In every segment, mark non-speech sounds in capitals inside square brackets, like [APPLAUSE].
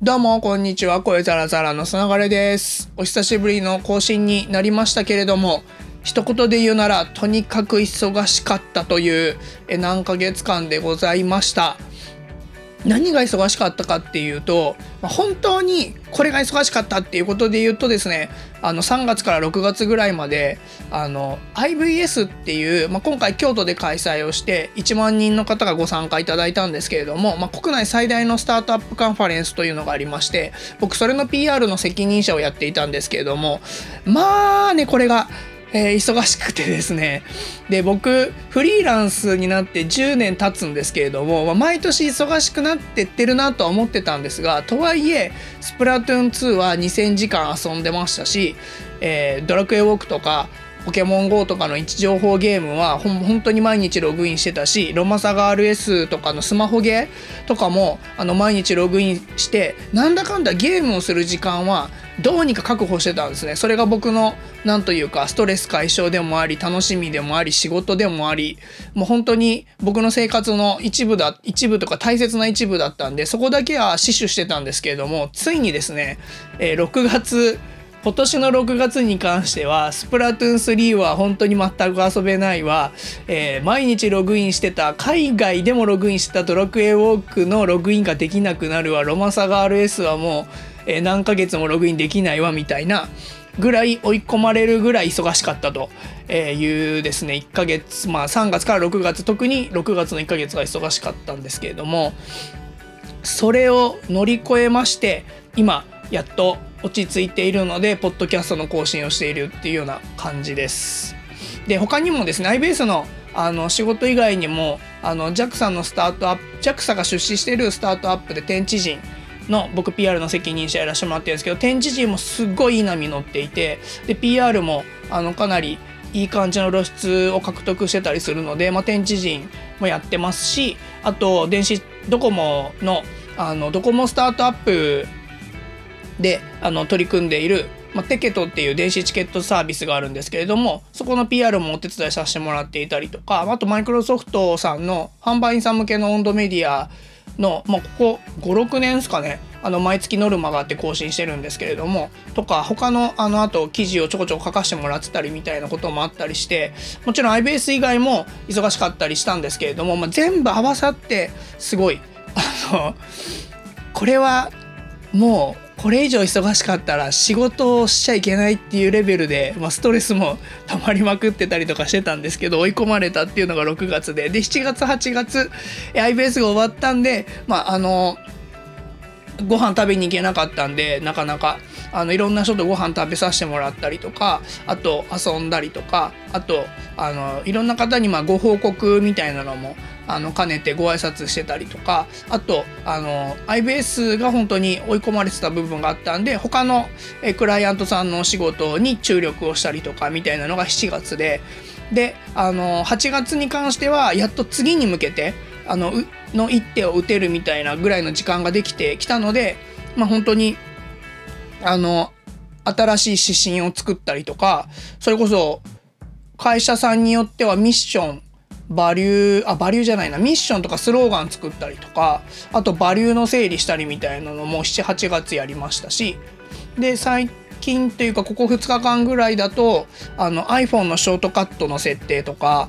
どうも、こんにちは。声ザラザラのつながれです。お久しぶりの更新になりましたけれども、一言で言うなら、とにかく忙しかったというえ何ヶ月間でございました。何が忙しかったかっていうと、本当にこれが忙しかったっていうことで言うとですねあの3月から6月ぐらいまであの IVS っていう、まあ、今回京都で開催をして1万人の方がご参加いただいたんですけれども、まあ、国内最大のスタートアップカンファレンスというのがありまして僕それの PR の責任者をやっていたんですけれどもまあねこれがえー、忙しくてですね。で僕フリーランスになって10年経つんですけれども、まあ、毎年忙しくなってってるなとは思ってたんですがとはいえスプラトゥーン2は2,000時間遊んでましたし、えー、ドラクエウォークとかポケモン GO とかの位置情報ゲームはほ本当に毎日ログインしてたしロマサガ RS とかのスマホゲーとかもあの毎日ログインしてなんだかんだゲームをする時間はどうにか確保してたんですね。それが僕の何というかストレス解消でもあり楽しみでもあり仕事でもありもう本当に僕の生活の一部だ一部とか大切な一部だったんでそこだけは死守してたんですけれどもついにですね、えー、6月今年の6月に関してはスプラトゥーン3は本当に全く遊べないわ、えー、毎日ログインしてた海外でもログインしてたドラクエウォークのログインができなくなるわ。ロマサガ RS はもうえ何ヶ月もログインできないわみたいなぐらい追い込まれるぐらい忙しかったと。いうですね1ヶ月まあ3月から6月特に6月の1ヶ月が忙しかったんですけれどもそれを乗り越えまして今やっと落ち着いているのでポッドキャストの更新をしているっていうような感じです。で他にもですね iBase のあの仕事以外にもあの JAXA のスタートアップ JAXA が出資しているスタートアップで天地人の僕 PR の責任者やらせてもらってるんですけど天地人もすっごいいい波乗っていてで PR もあのかなりいい感じの露出を獲得してたりするので、まあ、天地人もやってますしあと電子ドコモのあのドコモスタートアップであの取り組んでいる、まあ、テケトっていう電子チケットサービスがあるんですけれどもそこの PR もお手伝いさせてもらっていたりとかあとマイクロソフトさんの販売員さん向けの温度メディアの、まあ、ここ56年ですかねあの毎月ノルマがあって更新してるんですけれどもとか他のあのあと記事をちょこちょこ書かせてもらってたりみたいなこともあったりしてもちろん iBase 以外も忙しかったりしたんですけれども、まあ、全部合わさってすごいあのこれはもうこれ以上忙しかったら仕事をしちゃいけないっていうレベルで、まあ、ストレスも溜まりまくってたりとかしてたんですけど追い込まれたっていうのが6月で。で7月8月 IBS が終わったんでまああのご飯食べに行けなかったんでなかなかあのいろんな人とご飯食べさせてもらったりとかあと遊んだりとかあとあのいろんな方にまあご報告みたいなのもあの兼ねてご挨拶してたりとかあとあの IBS が本当に追い込まれてた部分があったんで他のえクライアントさんのお仕事に注力をしたりとかみたいなのが7月で。であの8月に関してはやっと次に向けてあのの一手を打てるみたいなぐらいの時間ができてきたので、まあ、本当にあの新しい指針を作ったりとかそれこそ会社さんによってはミッションバリューあバリューじゃないな。ミッションとかスローガン作ったりとかあとバリューの整理したりみたいなのも78月やりましたしで最近というかここ2日間ぐらいだとあの iPhone のショートカットの設定とか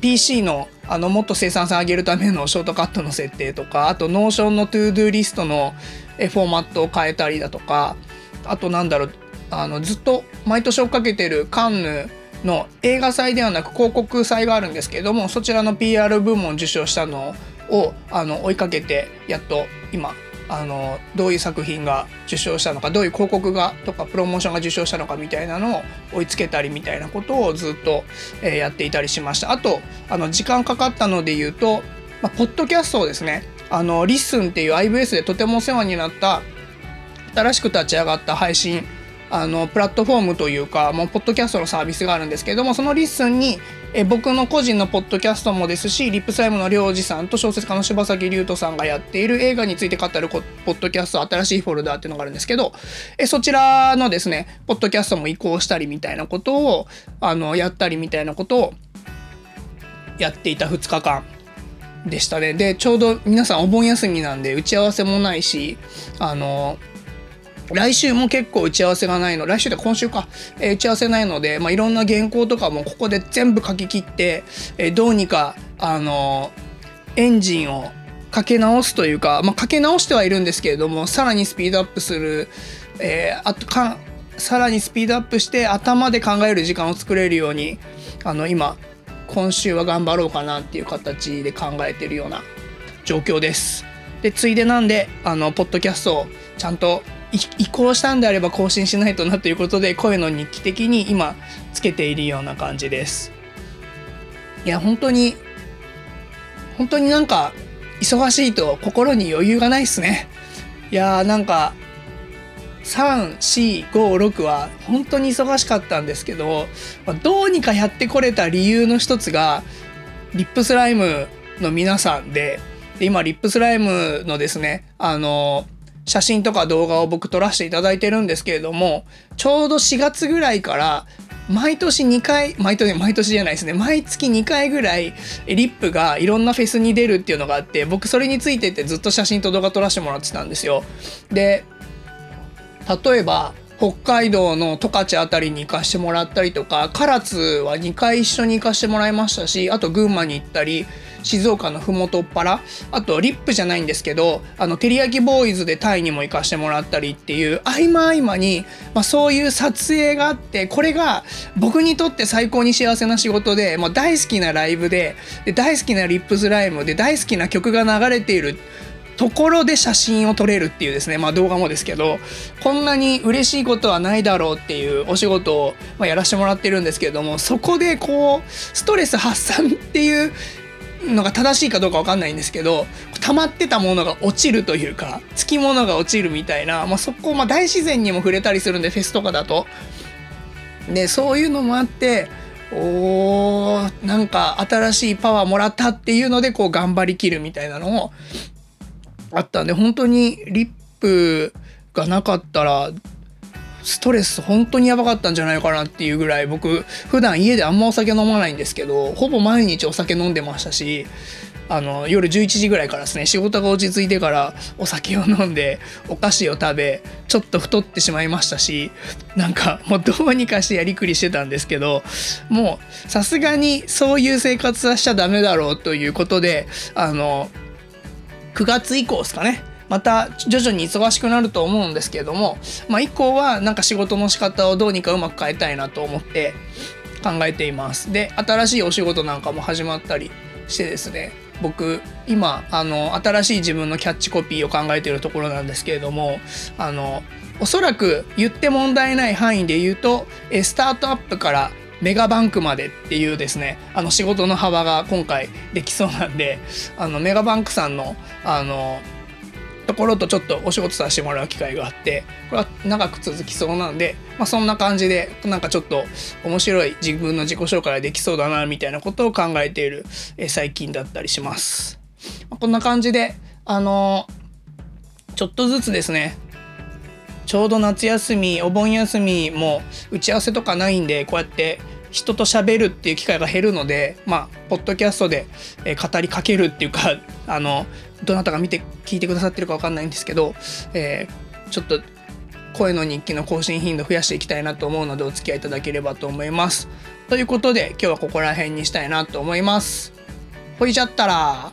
PC のあのもっと生産性上げるためのショートカットの設定とかあと Notion の ToDo リストのフォーマットを変えたりだとかあとなんだろうあのずっと毎年追っかけてるカンヌの映画祭ではなく広告祭があるんですけれどもそちらの PR 部門受賞したのをあの追いかけてやっと今あのどういう作品が受賞したのかどういう広告がとかプロモーションが受賞したのかみたいなのを追いつけたりみたいなことをずっと、えー、やっていたりしました。あとあの時間かかったので言うと、まあ、ポッドキャストをですねあの LISTEN っていう IBS でとてもお世話になった新しく立ち上がった配信あのプラットフォームというかもうポッドキャストのサービスがあるんですけれどもその LISTEN にえ僕の個人のポッドキャストもですし RIP SLYME の RYO-Z さんと小説家の柴崎竜人さんがやっている映画について語るポッドキャスト新しいフォルダーっていうのがあるんですけどえそちらのですねポッドキャストも移行したりみたいなことをあのやったりみたいなことをやっていた2日間でしたね。でちょうど皆さんお盆休みなんで打ち合わせもないしあの来週も結構打ち合わせがないの来週で今週か、えー、打ち合わせないので、まあ、いろんな原稿とかもここで全部書き切って、えー、どうにかあのエンジンをかけ直すというか、まあ、かけ直してはいるんですけれどもさらにスピードアップする、えー、あとかさらにスピードアップして頭で考える時間を作れるようにあの今今週は頑張ろうかなっていう形で考えてるような状況です。でついでなんであのポッドキャストをちゃんと移行したんであれば更新しないとなということで声の日記的に今つけているような感じです。いや本当に本当になんか忙しいと心に余裕がないっすね。いやーなんか3456は本当に忙しかったんですけど、どうにかやってこれた理由の一つがリップスライムの皆さんでで今リップスライムのですねあの写真とか動画を僕撮らせていただいてるんですけれどもちょうど4月ぐらいから毎年2回毎年毎年じゃないですね毎月2回ぐらいリップがいろんなフェスに出るっていうのがあって僕それについてってずっと写真と動画撮らせてもらってたんですよ。で例えば北海道の十勝辺りに行かしてもらったりとか唐津は2回一緒に行かしてもらいましたしあと群馬に行ったり静岡の麓っ腹あとリップじゃないんですけどあの照り焼きボーイズでタイにも行かしてもらったりっていう合間合間に、まあ、そういう撮影があってこれが僕にとって最高に幸せな仕事で、まあ、大好きなライブでで大好きなリップスライムで大好きな曲が流れているところで写真を撮れるっていうですね、まあ動画もですけど、こんなに嬉しいことはないだろうっていうお仕事を、まやらせてもらってるんですけれども、そこでこう、ストレス発散っていうのが正しいかどうかわかんないんですけど、溜まってたものが落ちるというか、つきものが落ちるみたいな、まあそこ、まあ大自然にも触れたりするんで、フェスとかだと。で、そういうのもあって、おーなんか新しいパワーもらったっていうのでこう頑張りきるみたいなのをあったんで本当にリップがなかったらストレス本当にやばかったんじゃないかなっていうぐらい僕普段家であんまお酒飲まないんですけどほぼ毎日お酒飲んでましたしあの夜11時ぐらいからですね仕事が落ち着いてからお酒を飲んでお菓子を食べちょっと太ってしまいましたしなんかもうどうにかしてやりくりしてたんですけどもうさすがにそういう生活はしちゃダメだろうということであの9月以降ですかねまた徐々に忙しくなると思うんですけれども、まあ、以降はなんか仕事の仕方をどうにかうまく変えたいなと思って考えています。で新しいお仕事なんかも始まったりしてですね僕今あの新しい自分のキャッチコピーを考えているところなんですけれどもあのおそらく言って問題ない範囲で言うとスタートアップからメガバンクまでっていうですねあの仕事の幅が今回できそうなんであのメガバンクさんのあのところとちょっとお仕事させてもらう機会があってこれは長く続きそうなんで、まあ、そんな感じでなんかちょっと面白い自分の自己紹介ができそうだなみたいなことを考えている最近だったりします。まあ、こんな感じであのちょっとずつですねちょうど夏休みお盆休みも打ち合わせとかないんでこうやって人と喋るっていう機会が減るのでまあポッドキャストで、え語りかけるっていうか [LAUGHS] あのどなたが見て聞いてくださってるかわかんないんですけど、えー、ちょっと声の日記の更新頻度増やしていきたいなと思うのでお付き合いいただければと思います。ということで今日はここら辺にしたいなと思います。ほいじゃったら